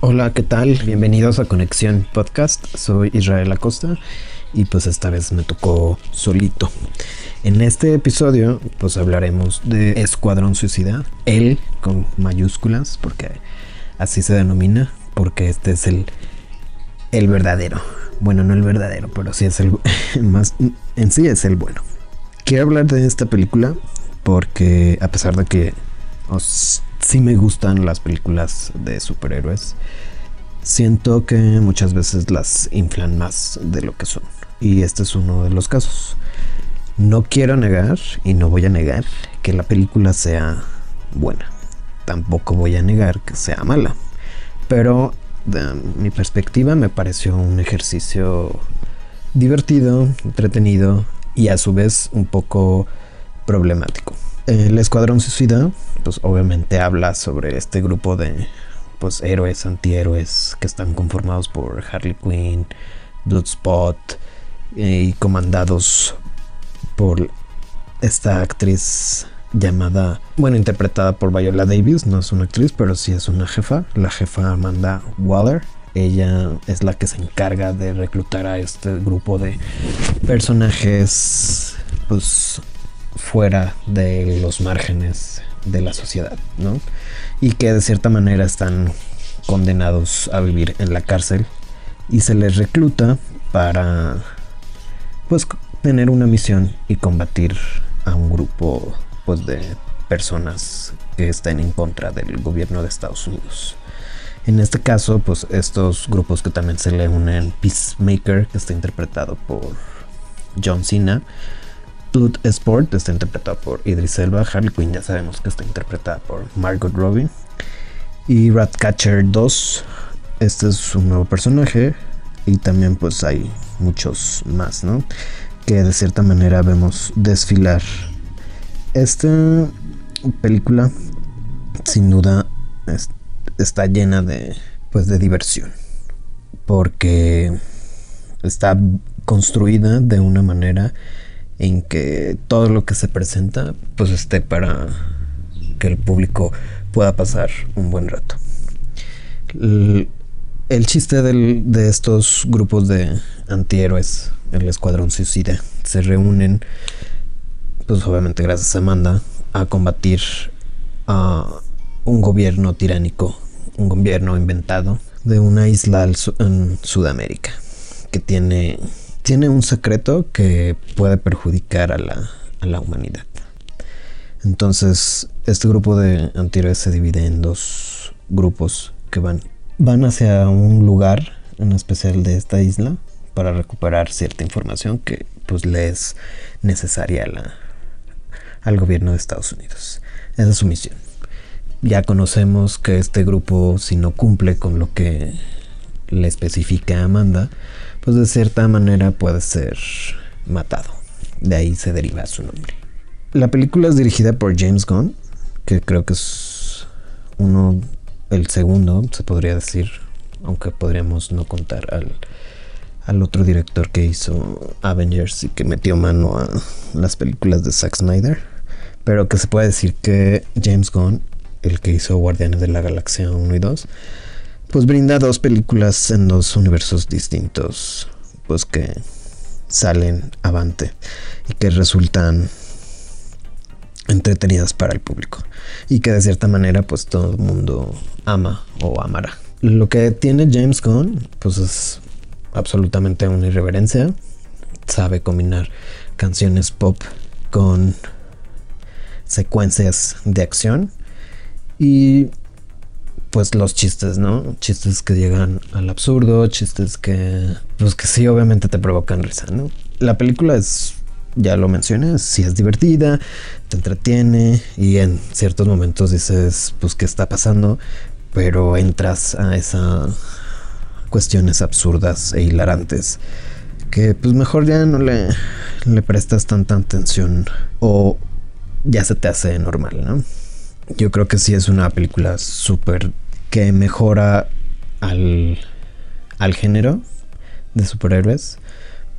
Hola, ¿qué tal? Bienvenidos a Conexión Podcast. Soy Israel Acosta y pues esta vez me tocó solito. En este episodio pues hablaremos de Escuadrón Suicida, él con mayúsculas porque así se denomina, porque este es el el verdadero. Bueno, no el verdadero, pero sí es el más en sí es el bueno. Quiero hablar de esta película porque a pesar de que os sí me gustan las películas de superhéroes. Siento que muchas veces las inflan más de lo que son. Y este es uno de los casos. No quiero negar, y no voy a negar, que la película sea buena. Tampoco voy a negar que sea mala. Pero de mi perspectiva me pareció un ejercicio divertido, entretenido y a su vez un poco problemático. El Escuadrón Suicida, pues obviamente habla sobre este grupo de pues héroes, antihéroes que están conformados por Harley Quinn, Bloodspot eh, y comandados por esta actriz llamada, bueno, interpretada por Viola Davis, no es una actriz, pero sí es una jefa, la jefa Amanda Waller. Ella es la que se encarga de reclutar a este grupo de personajes, pues fuera de los márgenes de la sociedad, ¿no? Y que de cierta manera están condenados a vivir en la cárcel y se les recluta para pues tener una misión y combatir a un grupo pues de personas que estén en contra del gobierno de Estados Unidos. En este caso, pues estos grupos que también se le unen Peacemaker, que está interpretado por John Cena, Blood Sport está interpretado por Idris Elba. Harley Quinn ya sabemos que está interpretada por Margot Robbie. Y Ratcatcher 2, este es un nuevo personaje. Y también pues hay muchos más, ¿no? Que de cierta manera vemos desfilar. Esta película sin duda es, está llena de pues de diversión. Porque está construida de una manera en que todo lo que se presenta pues esté para que el público pueda pasar un buen rato. El, el chiste del, de estos grupos de antihéroes, el Escuadrón Suicida, se reúnen, pues obviamente gracias a Amanda, a combatir a un gobierno tiránico, un gobierno inventado de una isla en Sudamérica que tiene tiene un secreto que puede perjudicar a la, a la humanidad. Entonces, este grupo de antihéroes se divide en dos grupos que van, van hacia un lugar en especial de esta isla para recuperar cierta información que pues le es necesaria al gobierno de Estados Unidos. Esa es su misión. Ya conocemos que este grupo si no cumple con lo que le especifica Amanda, pues de cierta manera puede ser matado. De ahí se deriva su nombre. La película es dirigida por James Gunn, que creo que es uno, el segundo, se podría decir, aunque podríamos no contar al, al otro director que hizo Avengers y que metió mano a las películas de Zack Snyder. Pero que se puede decir que James Gunn, el que hizo Guardianes de la Galaxia 1 y 2, pues brinda dos películas en dos universos distintos, pues que salen avante y que resultan entretenidas para el público. Y que de cierta manera pues todo el mundo ama o amará. Lo que tiene James Gunn pues es absolutamente una irreverencia, sabe combinar canciones pop con secuencias de acción. Y pues los chistes, ¿no? Chistes que llegan al absurdo, chistes que pues que sí obviamente te provocan risa, ¿no? La película es ya lo mencioné, sí es divertida, te entretiene y en ciertos momentos dices, pues qué está pasando, pero entras a esa cuestiones absurdas e hilarantes que pues mejor ya no le, le prestas tanta atención o ya se te hace normal, ¿no? Yo creo que sí es una película súper que mejora al, al género de superhéroes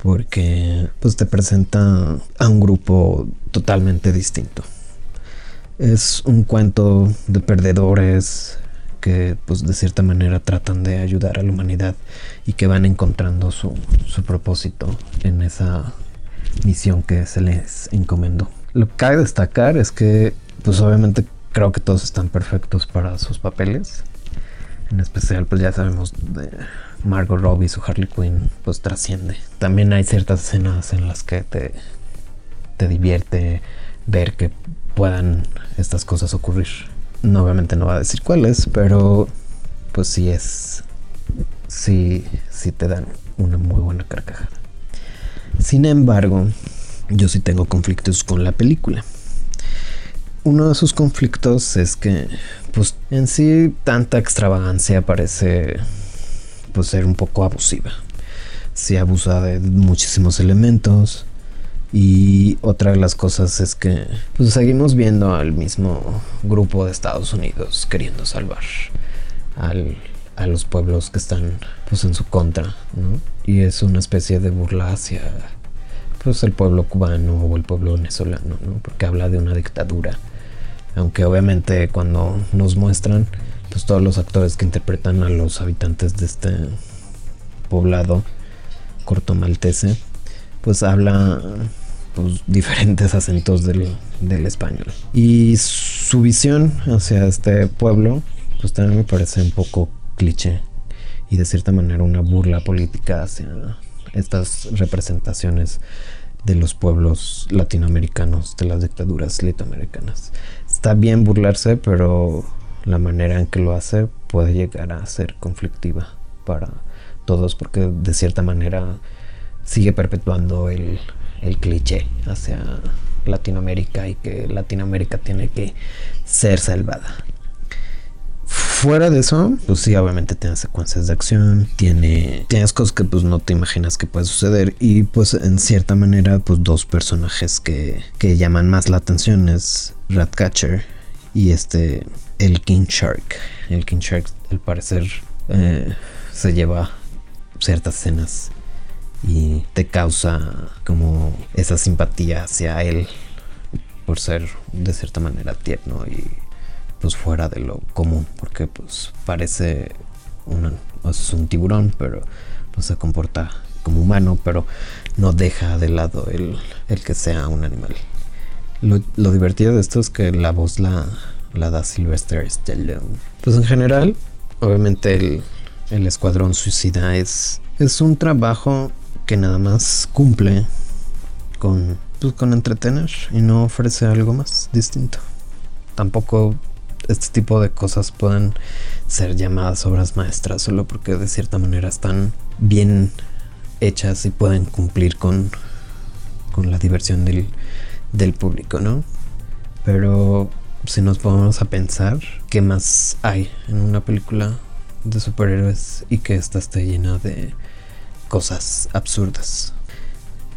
porque pues te presenta a un grupo totalmente distinto. Es un cuento de perdedores que pues de cierta manera tratan de ayudar a la humanidad y que van encontrando su, su propósito en esa misión que se les encomendó. Lo que cabe destacar es que pues obviamente creo que todos están perfectos para sus papeles. En especial pues ya sabemos de Margot Robbie, su Harley Quinn, pues trasciende. También hay ciertas escenas en las que te, te divierte ver que puedan estas cosas ocurrir. No, obviamente no va a decir cuáles, pero pues sí es. Sí, sí te dan una muy buena carcajada. Sin embargo, yo sí tengo conflictos con la película. Uno de esos conflictos es que, pues en sí, tanta extravagancia parece pues ser un poco abusiva. Se abusa de muchísimos elementos. Y otra de las cosas es que pues, seguimos viendo al mismo grupo de Estados Unidos queriendo salvar al, a los pueblos que están pues en su contra, ¿no? Y es una especie de burla hacia pues el pueblo cubano o el pueblo venezolano, ¿no? Porque habla de una dictadura. Aunque obviamente cuando nos muestran pues todos los actores que interpretan a los habitantes de este poblado corto maltese, pues habla pues, diferentes acentos del, del, español. Y su visión hacia este pueblo, pues también me parece un poco cliché y de cierta manera una burla política hacia estas representaciones de los pueblos latinoamericanos, de las dictaduras latinoamericanas. Está bien burlarse, pero la manera en que lo hace puede llegar a ser conflictiva para todos porque de cierta manera sigue perpetuando el, el cliché hacia Latinoamérica y que Latinoamérica tiene que ser salvada. Fuera de eso, pues sí, obviamente tiene secuencias de acción, tiene tienes cosas que pues no te imaginas que puede suceder y pues en cierta manera pues dos personajes que, que llaman más la atención es Ratcatcher y este el King Shark. El King Shark, al parecer, eh, se lleva ciertas escenas y te causa como esa simpatía hacia él por ser de cierta manera tierno y pues fuera de lo común porque pues parece es un tiburón pero no se comporta como humano pero no deja de lado el, el que sea un animal lo, lo divertido de esto es que la voz la, la da Sylvester Stallone. Pues en general, obviamente el, el Escuadrón Suicida es, es un trabajo que nada más cumple con, pues, con entretener y no ofrece algo más distinto. Tampoco este tipo de cosas pueden ser llamadas obras maestras solo porque de cierta manera están bien hechas y pueden cumplir con, con la diversión del, del público, ¿no? Pero si nos ponemos a pensar qué más hay en una película de superhéroes y que esta esté llena de cosas absurdas.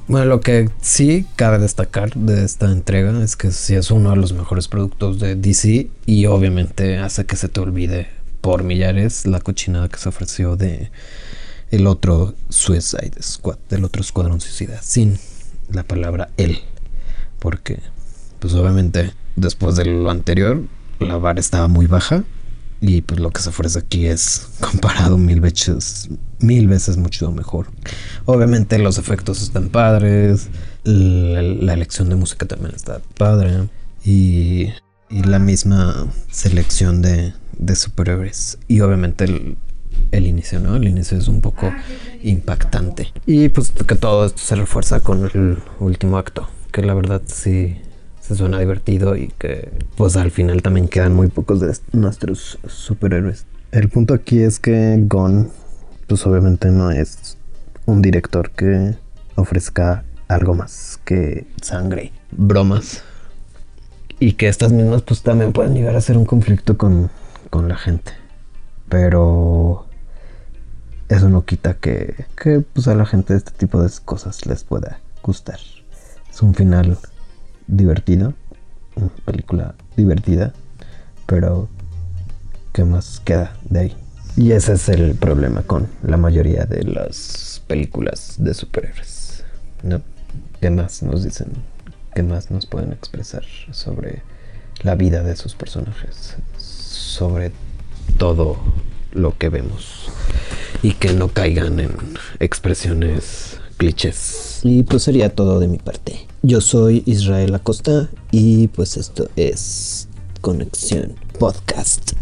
Bueno, lo que sí cabe destacar de esta entrega es que sí es uno de los mejores productos de DC y obviamente hace que se te olvide por millares la cochinada que se ofreció de el otro Suicide Squad, del otro Escuadrón Suicida, sin la palabra él, porque pues obviamente después de lo anterior, la vara estaba muy baja. Y pues lo que se ofrece aquí es comparado mil veces, mil veces mucho mejor. Obviamente los efectos están padres, la, elección de música también está padre. Y, y la misma selección de, de superhéroes. Y obviamente el, el inicio, ¿no? El inicio es un poco impactante. Y pues que todo esto se refuerza con el último acto, que la verdad sí se suena divertido y que pues al final también quedan muy pocos de nuestros superhéroes. El punto aquí es que Gon pues obviamente no es un director que ofrezca algo más que sangre, bromas y que estas mismas pues también pueden llegar a ser un conflicto con, con la gente. Pero eso no quita que, que pues a la gente este tipo de cosas les pueda gustar. Es un final divertido, una película divertida, pero ¿qué más queda de ahí? Y ese es el problema con la mayoría de las películas de superhéroes. ¿Qué más nos dicen? ¿Qué más nos pueden expresar sobre la vida de sus personajes? Sobre todo lo que vemos. Y que no caigan en expresiones clichés. Y pues sería todo de mi parte. Yo soy Israel Acosta y pues esto es Conexión Podcast.